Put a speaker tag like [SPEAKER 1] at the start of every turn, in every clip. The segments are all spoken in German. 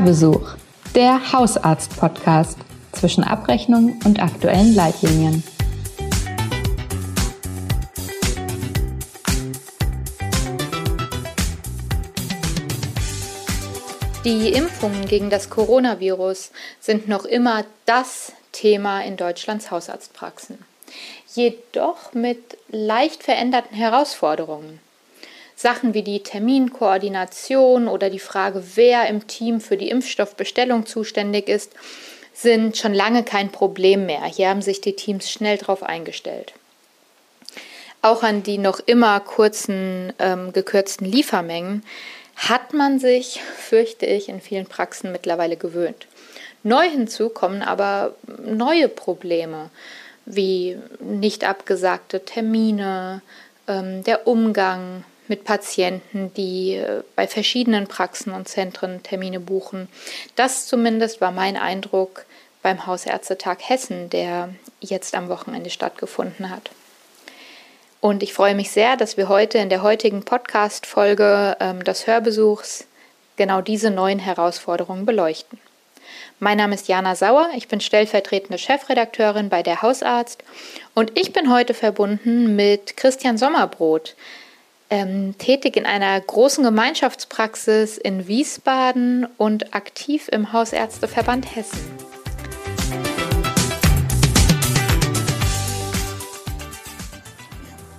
[SPEAKER 1] Hörbesuch, der Hausarzt-Podcast zwischen Abrechnung und aktuellen Leitlinien. Die Impfungen gegen das Coronavirus sind noch immer das Thema in Deutschlands Hausarztpraxen. Jedoch mit leicht veränderten Herausforderungen. Sachen wie die Terminkoordination oder die Frage, wer im Team für die Impfstoffbestellung zuständig ist, sind schon lange kein Problem mehr. Hier haben sich die Teams schnell darauf eingestellt. Auch an die noch immer kurzen, ähm, gekürzten Liefermengen hat man sich, fürchte ich, in vielen Praxen mittlerweile gewöhnt. Neu hinzu kommen aber neue Probleme wie nicht abgesagte Termine, ähm, der Umgang mit Patienten, die äh, bei verschiedenen Praxen und Zentren Termine buchen. Das zumindest war mein Eindruck beim Hausärztetag Hessen, der jetzt am Wochenende stattgefunden hat. Und ich freue mich sehr, dass wir heute in der heutigen Podcast-Folge ähm, des Hörbesuchs genau diese neuen Herausforderungen beleuchten. Mein Name ist Jana Sauer, ich bin stellvertretende Chefredakteurin bei der Hausarzt und ich bin heute verbunden mit Christian Sommerbrot, ähm, tätig in einer großen Gemeinschaftspraxis in Wiesbaden und aktiv im Hausärzteverband Hessen.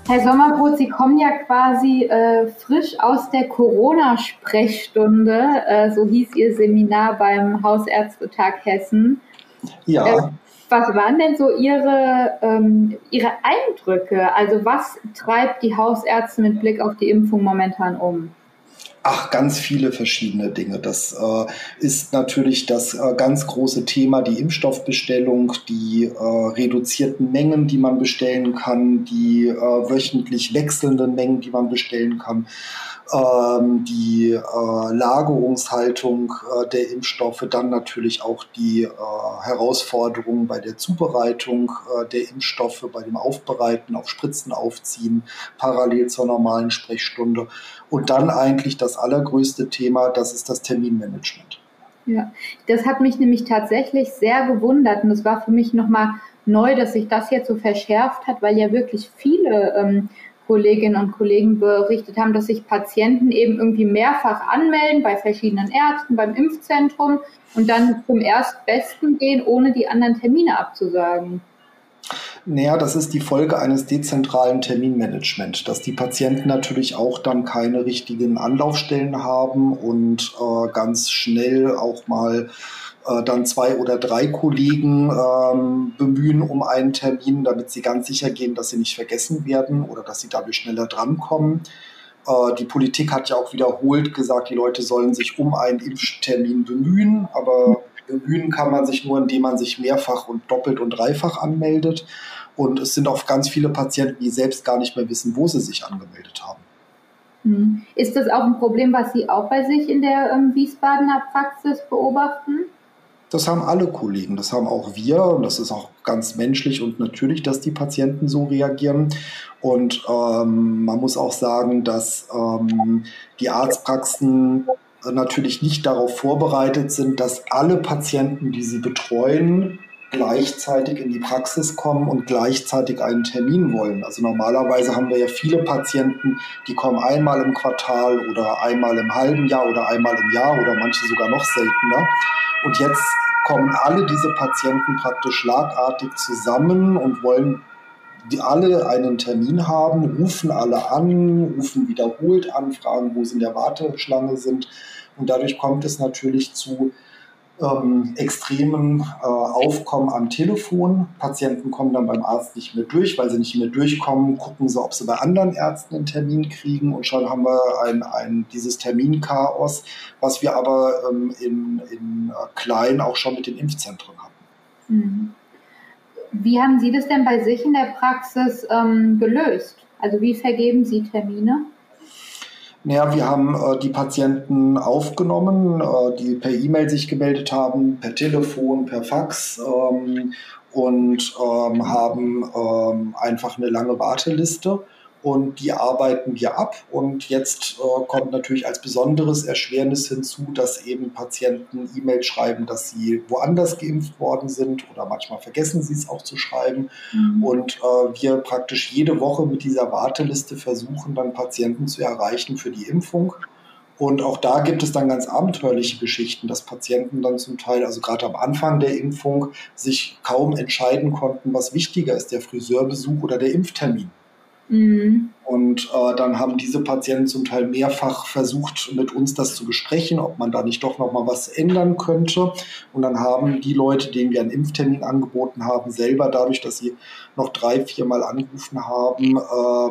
[SPEAKER 2] Herr Sommerbrot, Sie kommen ja quasi äh, frisch aus der Corona-Sprechstunde, äh, so hieß Ihr Seminar beim Hausärztetag Hessen.
[SPEAKER 3] Ja.
[SPEAKER 2] Was waren denn so Ihre, ähm, Ihre Eindrücke? Also was treibt die Hausärzte mit Blick auf die Impfung momentan um?
[SPEAKER 3] Ach, ganz viele verschiedene Dinge. Das äh, ist natürlich das äh, ganz große Thema, die Impfstoffbestellung, die äh, reduzierten Mengen, die man bestellen kann, die äh, wöchentlich wechselnden Mengen, die man bestellen kann ähm, die äh, Lagerungshaltung äh, der Impfstoffe, dann natürlich auch die Herausforderungen bei der Zubereitung der Impfstoffe, bei dem Aufbereiten, auf Spritzen aufziehen, parallel zur normalen Sprechstunde. Und dann eigentlich das allergrößte Thema, das ist das Terminmanagement.
[SPEAKER 2] Ja, das hat mich nämlich tatsächlich sehr gewundert und es war für mich nochmal neu, dass sich das jetzt so verschärft hat, weil ja wirklich viele ähm, Kolleginnen und Kollegen berichtet haben, dass sich Patienten eben irgendwie mehrfach anmelden bei verschiedenen Ärzten, beim Impfzentrum und dann zum Erstbesten gehen, ohne die anderen Termine abzusagen.
[SPEAKER 3] Naja, das ist die Folge eines dezentralen Terminmanagements, dass die Patienten natürlich auch dann keine richtigen Anlaufstellen haben und äh, ganz schnell auch mal äh, dann zwei oder drei Kollegen ähm, bemühen um einen Termin, damit sie ganz sicher gehen, dass sie nicht vergessen werden oder dass sie dadurch schneller drankommen. Äh, die Politik hat ja auch wiederholt gesagt, die Leute sollen sich um einen Impftermin bemühen, aber bemühen kann man sich nur, indem man sich mehrfach und doppelt und dreifach anmeldet. Und es sind auch ganz viele Patienten, die selbst gar nicht mehr wissen, wo sie sich angemeldet haben.
[SPEAKER 2] Hm. Ist das auch ein Problem, was Sie auch bei sich in der ähm, Wiesbadener Praxis beobachten?
[SPEAKER 3] Das haben alle Kollegen, das haben auch wir und das ist auch ganz menschlich und natürlich, dass die Patienten so reagieren. Und ähm, man muss auch sagen, dass ähm, die Arztpraxen natürlich nicht darauf vorbereitet sind, dass alle Patienten, die sie betreuen, gleichzeitig in die Praxis kommen und gleichzeitig einen Termin wollen. Also normalerweise haben wir ja viele Patienten, die kommen einmal im Quartal oder einmal im halben Jahr oder einmal im Jahr oder manche sogar noch seltener. Und jetzt kommen alle diese Patienten praktisch schlagartig zusammen und wollen die alle einen Termin haben, rufen alle an, rufen wiederholt an, fragen, wo sie in der Warteschlange sind. Und dadurch kommt es natürlich zu ähm, extremen äh, Aufkommen am Telefon. Patienten kommen dann beim Arzt nicht mehr durch, weil sie nicht mehr durchkommen, gucken sie, ob sie bei anderen Ärzten einen Termin kriegen und schon haben wir ein, ein, dieses Terminchaos, was wir aber ähm, in, in äh, klein auch schon mit den Impfzentren hatten.
[SPEAKER 2] Mhm. Wie haben Sie das denn bei sich in der Praxis ähm, gelöst? Also wie vergeben Sie Termine?
[SPEAKER 3] Naja, wir haben äh, die Patienten aufgenommen, äh, die per E-Mail sich gemeldet haben, per Telefon, per Fax ähm, und ähm, haben ähm, einfach eine lange Warteliste und die arbeiten wir ab. Und jetzt äh, kommt natürlich als besonderes Erschwernis hinzu, dass eben Patienten E-Mails schreiben, dass sie woanders geimpft worden sind oder manchmal vergessen sie es auch zu schreiben. Mhm. Und äh, wir praktisch jede Woche mit dieser Warteliste versuchen, dann Patienten zu erreichen für die Impfung. Und auch da gibt es dann ganz abenteuerliche Geschichten, dass Patienten dann zum Teil, also gerade am Anfang der Impfung, sich kaum entscheiden konnten, was wichtiger ist, der Friseurbesuch oder der Impftermin. Mhm. Und äh, dann haben diese Patienten zum Teil mehrfach versucht, mit uns das zu besprechen, ob man da nicht doch noch mal was ändern könnte. Und dann haben die Leute, denen wir einen Impftermin angeboten haben, selber dadurch, dass sie noch drei, viermal angerufen haben,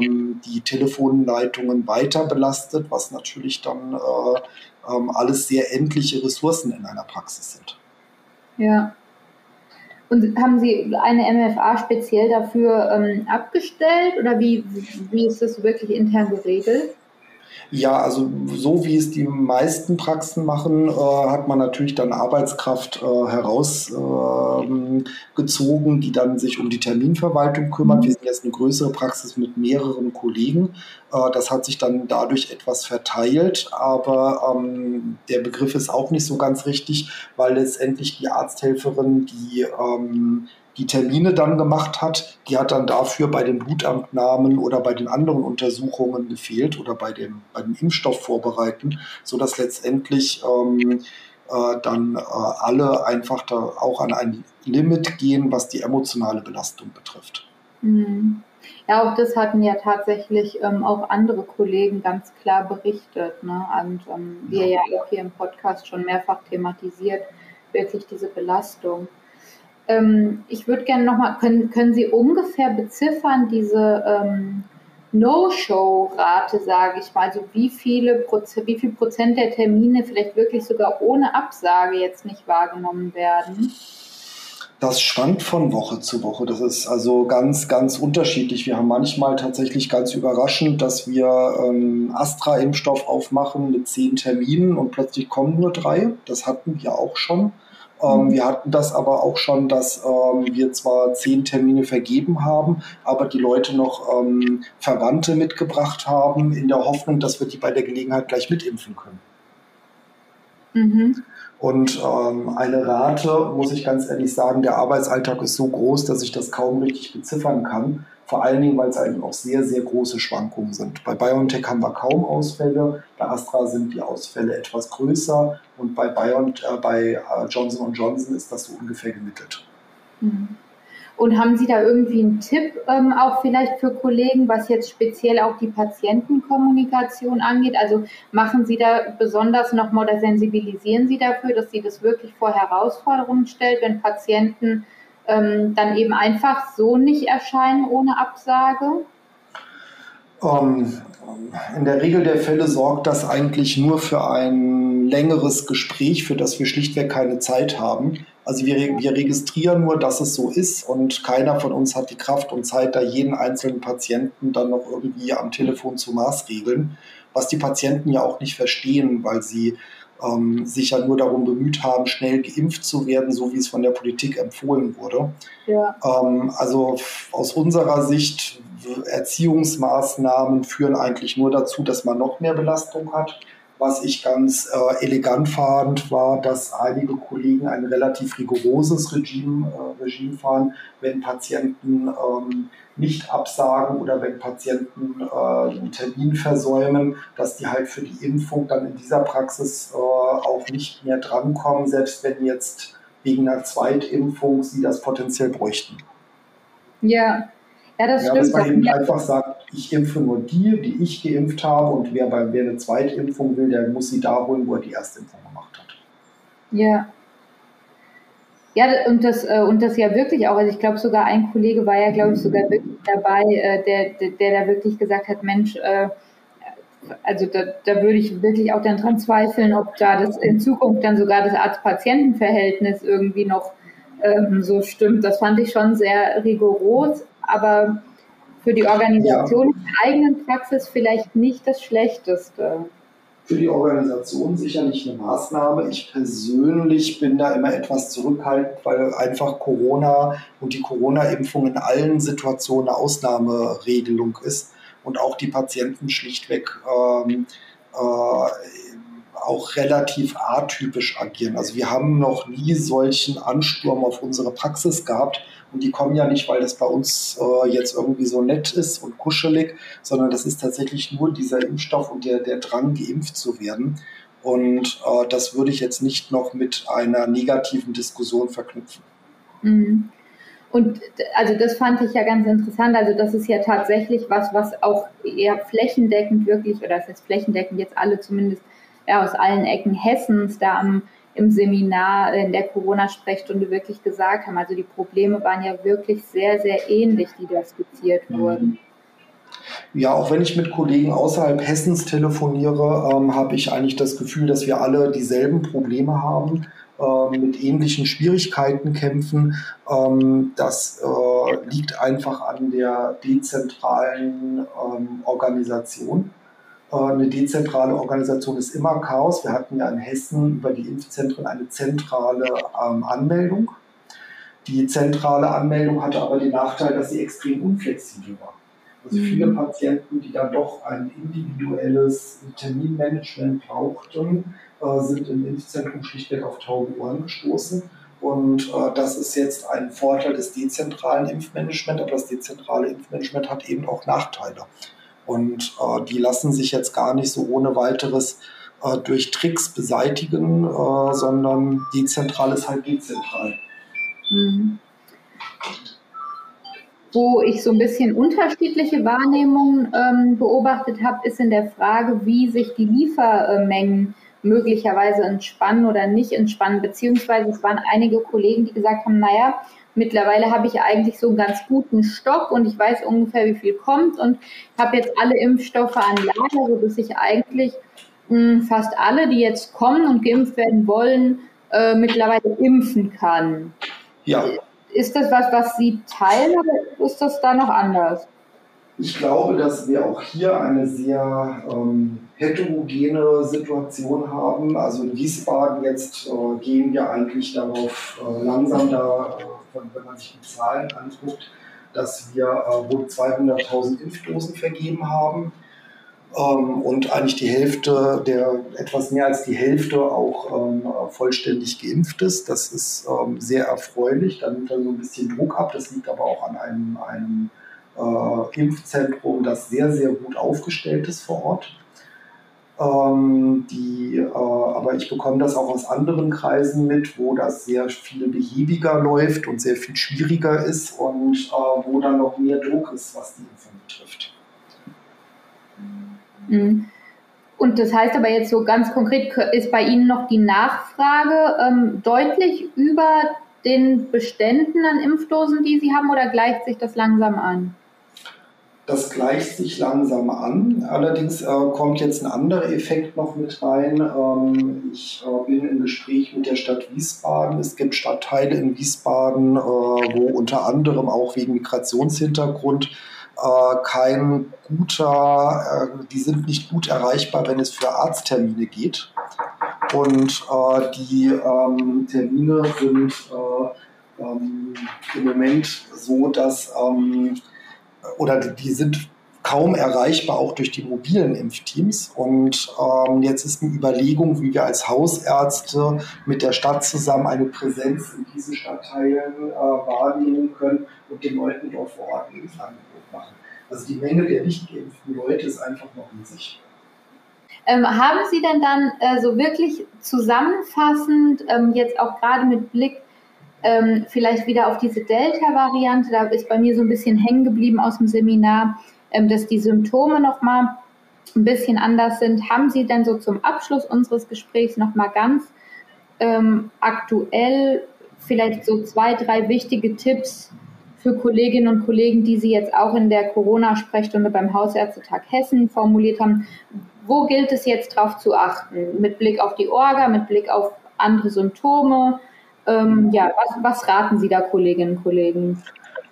[SPEAKER 3] ähm, die Telefonleitungen weiter belastet, was natürlich dann äh, ähm, alles sehr endliche Ressourcen in einer Praxis sind.
[SPEAKER 2] Ja, und haben Sie eine MFA speziell dafür ähm, abgestellt oder wie, wie ist das wirklich intern geregelt?
[SPEAKER 3] Ja, also so wie es die meisten Praxen machen, äh, hat man natürlich dann Arbeitskraft äh, herausgezogen, äh, die dann sich um die Terminverwaltung kümmert. Mhm. Wir sind jetzt eine größere Praxis mit mehreren Kollegen. Äh, das hat sich dann dadurch etwas verteilt, aber ähm, der Begriff ist auch nicht so ganz richtig, weil letztendlich die Arzthelferin, die ähm, die Termine dann gemacht hat, die hat dann dafür bei den Blutabnahmen oder bei den anderen Untersuchungen gefehlt oder bei dem, bei dem Impfstoff vorbereiten, sodass letztendlich ähm, äh, dann äh, alle einfach da auch an ein Limit gehen, was die emotionale Belastung betrifft.
[SPEAKER 2] Mhm. Ja, auch das hatten ja tatsächlich ähm, auch andere Kollegen ganz klar berichtet. Ne? Und ähm, wir ja. ja auch hier im Podcast schon mehrfach thematisiert, wirklich diese Belastung. Ähm, ich würde gerne nochmal, können, können Sie ungefähr beziffern, diese ähm, No-Show-Rate, sage ich mal, also wie viele Prozent, wie viel Prozent der Termine vielleicht wirklich sogar ohne Absage jetzt nicht wahrgenommen werden?
[SPEAKER 3] Das schwankt von Woche zu Woche. Das ist also ganz, ganz unterschiedlich. Wir haben manchmal tatsächlich ganz überraschend, dass wir ähm, Astra-Impfstoff aufmachen mit zehn Terminen und plötzlich kommen nur drei. Das hatten wir auch schon. Ähm, wir hatten das aber auch schon, dass ähm, wir zwar zehn Termine vergeben haben, aber die Leute noch ähm, Verwandte mitgebracht haben, in der Hoffnung, dass wir die bei der Gelegenheit gleich mitimpfen können. Mhm. Und ähm, eine Rate, muss ich ganz ehrlich sagen, der Arbeitsalltag ist so groß, dass ich das kaum richtig beziffern kann. Vor allen Dingen, weil es eigentlich auch sehr, sehr große Schwankungen sind. Bei BioNTech haben wir kaum Ausfälle, bei Astra sind die Ausfälle etwas größer und bei, Bion, äh, bei äh, Johnson Johnson ist das so ungefähr gemittelt.
[SPEAKER 2] Mhm. Und haben Sie da irgendwie einen Tipp ähm, auch vielleicht für Kollegen, was jetzt speziell auch die Patientenkommunikation angeht? Also machen Sie da besonders nochmal oder sensibilisieren Sie dafür, dass Sie das wirklich vor Herausforderungen stellt, wenn Patienten ähm, dann eben einfach so nicht erscheinen ohne Absage?
[SPEAKER 3] Um, ähm, in der Regel der Fälle sorgt das eigentlich nur für ein längeres Gespräch, für das wir schlichtweg keine Zeit haben. Also wir, wir registrieren nur, dass es so ist und keiner von uns hat die Kraft und Zeit, da jeden einzelnen Patienten dann noch irgendwie am Telefon zu maßregeln, was die Patienten ja auch nicht verstehen, weil sie ähm, sich ja nur darum bemüht haben, schnell geimpft zu werden, so wie es von der Politik empfohlen wurde. Ja. Ähm, also aus unserer Sicht, Erziehungsmaßnahmen führen eigentlich nur dazu, dass man noch mehr Belastung hat. Was ich ganz äh, elegant fand, war, dass einige Kollegen ein relativ rigoroses Regime, äh, Regime fahren, wenn Patienten ähm, nicht absagen oder wenn Patienten äh, einen Termin versäumen, dass die halt für die Impfung dann in dieser Praxis äh, auch nicht mehr drankommen, selbst wenn jetzt wegen einer Zweitimpfung sie das potenziell bräuchten.
[SPEAKER 2] Ja, ja, das ja,
[SPEAKER 3] stimmt. Dass man eben einfach sagt, ich impfe nur die, die ich geimpft habe und wer, bei, wer eine Zweitimpfung will, der muss sie da holen, wo er die Erstimpfung gemacht hat.
[SPEAKER 2] Ja. Ja, und das, äh, und das ja wirklich auch, also ich glaube sogar ein Kollege war ja, glaube ich, sogar wirklich dabei, äh, der, der, der da wirklich gesagt hat, Mensch, äh, also da, da würde ich wirklich auch dann dran zweifeln, ob da das in Zukunft dann sogar das Arzt-Patienten-Verhältnis irgendwie noch ähm, so stimmt. Das fand ich schon sehr rigoros, aber für die Organisation ja. der eigenen Praxis vielleicht nicht das Schlechteste.
[SPEAKER 3] Für die Organisation sicherlich eine Maßnahme. Ich persönlich bin da immer etwas zurückhaltend, weil einfach Corona und die Corona-Impfung in allen Situationen eine Ausnahmeregelung ist. und auch die Patienten schlichtweg ähm, äh, auch relativ atypisch agieren. Also wir haben noch nie solchen Ansturm auf unsere Praxis gehabt. Und die kommen ja nicht, weil das bei uns äh, jetzt irgendwie so nett ist und kuschelig, sondern das ist tatsächlich nur dieser Impfstoff und der, der Drang, geimpft zu werden. Und äh, das würde ich jetzt nicht noch mit einer negativen Diskussion verknüpfen.
[SPEAKER 2] Mhm. Und also das fand ich ja ganz interessant. Also das ist ja tatsächlich was, was auch eher flächendeckend wirklich, oder das heißt flächendeckend jetzt alle zumindest ja, aus allen Ecken Hessens da am, im Seminar in der Corona-Sprechstunde wirklich gesagt haben. Also die Probleme waren ja wirklich sehr, sehr ähnlich, die da skizziert mhm. wurden.
[SPEAKER 3] Ja, auch wenn ich mit Kollegen außerhalb Hessens telefoniere, ähm, habe ich eigentlich das Gefühl, dass wir alle dieselben Probleme haben, äh, mit ähnlichen Schwierigkeiten kämpfen. Ähm, das äh, liegt einfach an der dezentralen ähm, Organisation. Äh, eine dezentrale Organisation ist immer Chaos. Wir hatten ja in Hessen über die Impfzentren eine zentrale ähm, Anmeldung. Die zentrale Anmeldung hatte aber den Nachteil, dass sie extrem unflexibel war. Also mhm. viele Patienten, die dann doch ein individuelles Terminmanagement brauchten, äh, sind im Impfzentrum schlichtweg auf taube Ohren gestoßen. Und äh, das ist jetzt ein Vorteil des dezentralen Impfmanagements, aber das dezentrale Impfmanagement hat eben auch Nachteile. Und äh, die lassen sich jetzt gar nicht so ohne weiteres äh, durch Tricks beseitigen, äh, sondern dezentral ist halt dezentral. Mhm.
[SPEAKER 2] Wo ich so ein bisschen unterschiedliche Wahrnehmungen ähm, beobachtet habe, ist in der Frage, wie sich die Liefermengen möglicherweise entspannen oder nicht entspannen. Beziehungsweise es waren einige Kollegen, die gesagt haben, naja, mittlerweile habe ich eigentlich so einen ganz guten Stock und ich weiß ungefähr, wie viel kommt und habe jetzt alle Impfstoffe an Lager, sodass ich eigentlich mh, hm, fast alle, die jetzt kommen und geimpft werden wollen, äh, mittlerweile impfen kann. Ja. Ist das was, was Sie teilen oder ist das da noch anders?
[SPEAKER 3] Ich glaube, dass wir auch hier eine sehr ähm, heterogene Situation haben. Also in Wiesbaden jetzt äh, gehen wir eigentlich darauf äh, langsam da, äh, wenn man sich die Zahlen anguckt, dass wir äh, rund 200.000 Impfdosen vergeben haben ähm, und eigentlich die Hälfte, der etwas mehr als die Hälfte auch ähm, vollständig geimpft ist. Das ist ähm, sehr erfreulich. Da nimmt dann so ein bisschen Druck ab. Das liegt aber auch an einem, einem äh, Impfzentrum, das sehr, sehr gut aufgestellt ist vor Ort. Ähm, die, äh, aber ich bekomme das auch aus anderen Kreisen mit, wo das sehr viel behäbiger läuft und sehr viel schwieriger ist und äh, wo dann noch mehr Druck ist, was die Impfung betrifft.
[SPEAKER 2] Mhm. Und das heißt aber jetzt so ganz konkret, ist bei Ihnen noch die Nachfrage ähm, deutlich über den Beständen an Impfdosen, die Sie haben, oder gleicht sich das langsam an?
[SPEAKER 3] Das gleicht sich langsam an. Allerdings äh, kommt jetzt ein anderer Effekt noch mit rein. Ähm, ich äh, bin im Gespräch mit der Stadt Wiesbaden. Es gibt Stadtteile in Wiesbaden, äh, wo unter anderem auch wegen Migrationshintergrund äh, kein guter, äh, die sind nicht gut erreichbar, wenn es für Arzttermine geht. Und äh, die ähm, Termine sind äh, ähm, im Moment so, dass, ähm, oder die sind kaum erreichbar, auch durch die mobilen Impfteams. Und ähm, jetzt ist eine Überlegung, wie wir als Hausärzte mit der Stadt zusammen eine Präsenz in diesen Stadtteilen äh, wahrnehmen können und den Leuten dort vor Ort ein Impfangebot machen. Also die Menge der nicht geimpften Leute ist einfach noch riesig.
[SPEAKER 2] Ähm, haben Sie denn dann äh, so wirklich zusammenfassend, ähm, jetzt auch gerade mit Blick ähm, vielleicht wieder auf diese Delta-Variante, da ist bei mir so ein bisschen hängen geblieben aus dem Seminar, ähm, dass die Symptome nochmal ein bisschen anders sind. Haben Sie denn so zum Abschluss unseres Gesprächs nochmal ganz ähm, aktuell vielleicht so zwei, drei wichtige Tipps für Kolleginnen und Kollegen, die Sie jetzt auch in der Corona-Sprechstunde beim Hausärztetag Hessen formuliert haben? Wo gilt es jetzt darauf zu achten? Mit Blick auf die Orga, mit Blick auf andere Symptome? Ähm, ja, was, was raten Sie da, Kolleginnen und Kollegen?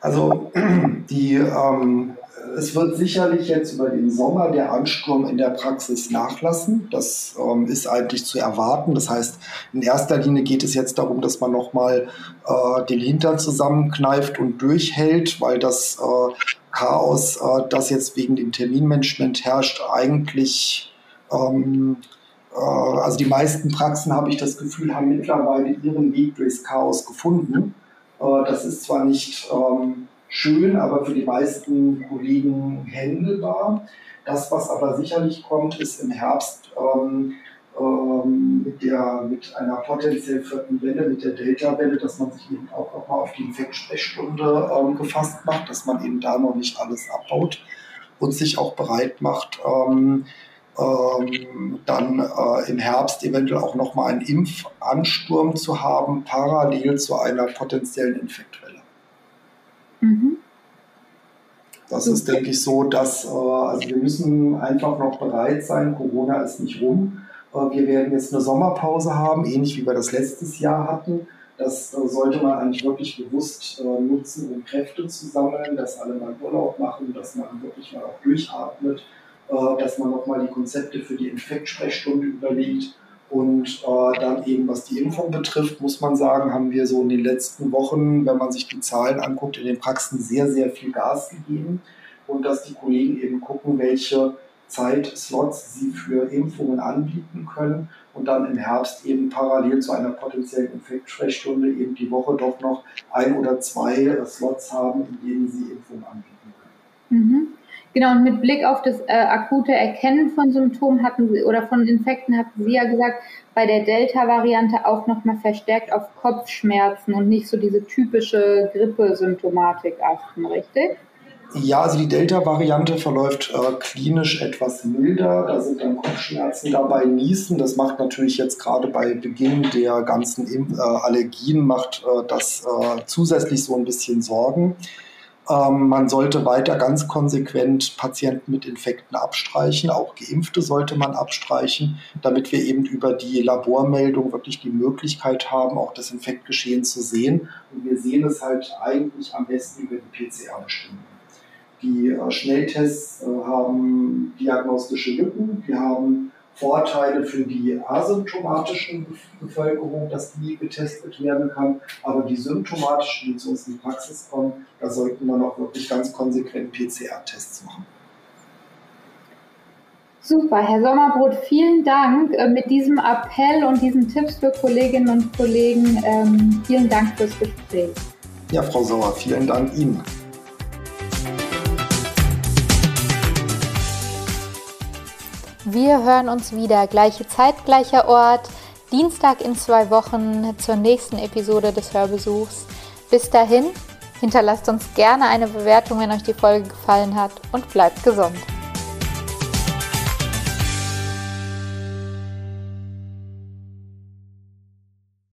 [SPEAKER 3] Also die ähm, es wird sicherlich jetzt über den Sommer der Ansturm in der Praxis nachlassen. Das ähm, ist eigentlich zu erwarten. Das heißt, in erster Linie geht es jetzt darum, dass man nochmal äh, den Hintern zusammenkneift und durchhält, weil das äh, Chaos, äh, das jetzt wegen dem Terminmanagement herrscht, eigentlich ähm, äh, also die meisten Praxen, habe ich das Gefühl, haben mittlerweile ihren Weg durchs Chaos gefunden. Äh, das ist zwar nicht ähm, schön, aber für die meisten Kollegen händelbar. Das, was aber sicherlich kommt, ist im Herbst ähm, ähm, mit, der, mit einer potenziell vierten Welle, mit der Delta-Welle, dass man sich eben auch nochmal auf die Infektsprechstunde ähm, gefasst macht, dass man eben da noch nicht alles abbaut und sich auch bereit macht, ähm, ähm, dann äh, im Herbst eventuell auch nochmal einen Impfansturm zu haben, parallel zu einer potenziellen Infektwelle. Mhm. Das ist, denke ich, so, dass äh, also wir müssen einfach noch bereit sein. Corona ist nicht rum. Äh, wir werden jetzt eine Sommerpause haben, ähnlich wie wir das letztes Jahr hatten. Das äh, sollte man eigentlich wirklich bewusst äh, nutzen, um Kräfte zu sammeln, dass alle mal Urlaub machen, dass man wirklich mal auch durchatmet dass man nochmal die Konzepte für die Infektsprechstunde überlegt. Und äh, dann eben, was die Impfung betrifft, muss man sagen, haben wir so in den letzten Wochen, wenn man sich die Zahlen anguckt, in den Praxen sehr, sehr viel Gas gegeben. Und dass die Kollegen eben gucken, welche Zeitslots sie für Impfungen anbieten können und dann im Herbst eben parallel zu einer potenziellen Infektsprechstunde eben die Woche doch noch ein oder zwei Slots haben, in denen sie Impfungen anbieten können.
[SPEAKER 2] Mhm. Genau, und mit Blick auf das äh, akute Erkennen von Symptomen hatten Sie oder von Infekten hatten Sie ja gesagt, bei der Delta-Variante auch nochmal verstärkt auf Kopfschmerzen und nicht so diese typische Grippesymptomatik achten, richtig?
[SPEAKER 3] Ja, also die Delta-Variante verläuft äh, klinisch etwas milder. Da sind dann Kopfschmerzen dabei, Niesen. Das macht natürlich jetzt gerade bei Beginn der ganzen äh, Allergien, macht äh, das äh, zusätzlich so ein bisschen Sorgen. Ähm, man sollte weiter ganz konsequent Patienten mit Infekten abstreichen. Auch Geimpfte sollte man abstreichen, damit wir eben über die Labormeldung wirklich die Möglichkeit haben, auch das Infektgeschehen zu sehen. Und wir sehen es halt eigentlich am besten über die PCR-Bestimmungen. Die äh, Schnelltests äh, haben diagnostische Lücken. Wir haben Vorteile für die asymptomatischen Bevölkerung, dass die getestet werden kann. Aber die symptomatischen, die zu uns in die Praxis kommen, da sollten wir noch wirklich ganz konsequent PCR-Tests machen.
[SPEAKER 2] Super, Herr Sommerbrot, vielen Dank äh, mit diesem Appell und diesen Tipps für Kolleginnen und Kollegen. Ähm, vielen Dank fürs Gespräch.
[SPEAKER 3] Ja, Frau Sauer, vielen Dank Ihnen.
[SPEAKER 1] Wir hören uns wieder, gleiche Zeit, gleicher Ort, Dienstag in zwei Wochen zur nächsten Episode des Hörbesuchs. Bis dahin, hinterlasst uns gerne eine Bewertung, wenn euch die Folge gefallen hat und bleibt gesund.